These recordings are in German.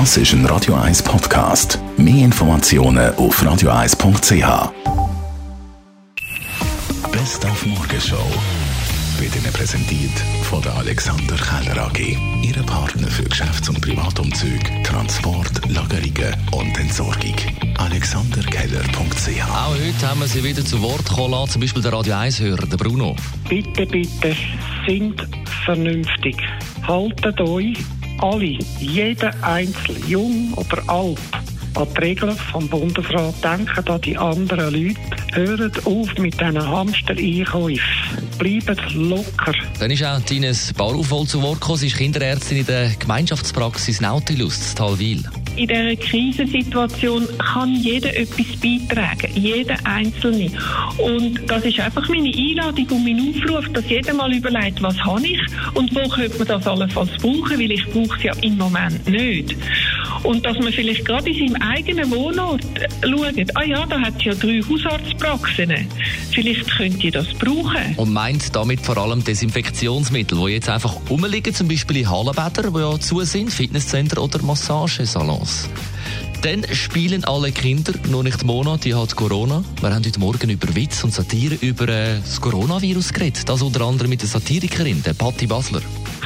Das ist ein Radio 1 Podcast. Mehr Informationen auf radio1.ch. Best auf Morgenshow wird Ihnen präsentiert von der Alexander Keller AG. Ihre Partner für Geschäfts- und Privatumzüge, Transport, Lagerungen und Entsorgung. AlexanderKeller.ch Auch heute haben wir sie wieder zu Wort kommen lassen, zum Beispiel der Radio 1-Hörer, der Bruno. Bitte, bitte, sind vernünftig. Haltet euch alle, jeder Einzelne, jung oder alt, an die Regeln vom Bundesrat. Denkt an die anderen Leute. Hört auf mit diesen Hamster-Einkäufen. Bleibt locker. Dann ist auch Tines Bauerhof zu Wort gekommen. Sie ist Kinderärztin in der Gemeinschaftspraxis Nautilus, in Talwil. In dieser Krisensituation kann jeder etwas beitragen, jeder Einzelne. Und das ist einfach meine Einladung und mein Aufruf, dass jeder mal überlegt, was habe ich und wo könnte man das allenfalls brauchen, weil ich brauche es ja im Moment nicht. Und dass man vielleicht gerade in seinem eigenen Wohnort schaut, ah ja, da hat es ja drei Hausarztpraxen. Vielleicht könnt ihr das brauchen. Und meint damit vor allem Desinfektionsmittel, die jetzt einfach rumliegen, zum Beispiel in Hallenbädern, die ja zu sind, Fitnesscenter oder Massagesalons. Dann spielen alle Kinder, nur nicht Mona, die hat Corona. Wir haben heute Morgen über Witz und Satire über äh, das Coronavirus geredet. Das unter anderem mit der Satirikerin, der Patti Basler.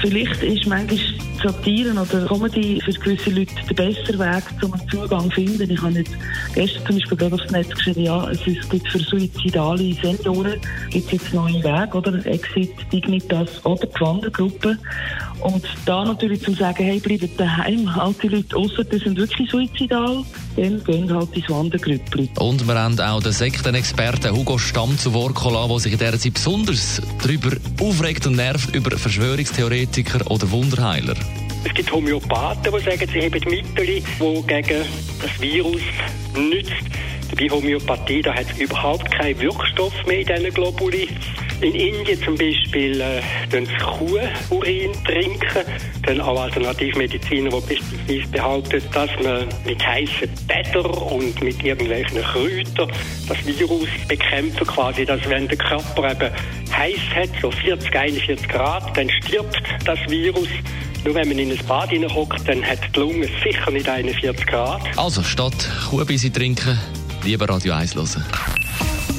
Vielleicht ist manchmal Satiren oder Comedy für gewisse Leute der bessere Weg, um einen Zugang zu finden. Ich habe jetzt gestern zum Beispiel gerade aufs Netz geschrieben, ja, es gibt für suizidale Senioren gibt jetzt neue Wege, oder? Exit, Dignitas oder die Wandergruppe. Und da natürlich zu sagen, hey, bleibt daheim, die Leute außer, die sind wirklich suizidal, dann gehen halt ins Wandergrüppli. Und wir haben auch den Sektenexperten Hugo Stamm zu Wort gekommen, der sich in dieser Zeit besonders darüber aufregt und nervt über Verschwörungstheoretiker oder Wunderheiler. Es gibt Homöopathen, die sagen, sie haben Mittel, die gegen das Virus nützt. Bei Homöopathie da hat es überhaupt keinen Wirkstoff mehr in diesen Globuli. In Indien zum Beispiel äh, sie Kuhurin trinken. Dann auch Alternativmediziner, die beispielsweise behaupten, dass man mit heißen Bädern und mit irgendwelchen Kräutern das Virus bekämpfen quasi, dass wenn der Körper eben heiß hat, so 40, 41 Grad, dann stirbt das Virus. Nur wenn man in ein Bad hineinhockt, dann hat die Lunge sicher nicht 41 Grad. Also statt Kuhbisi trinken, lieber Radio 1 hören.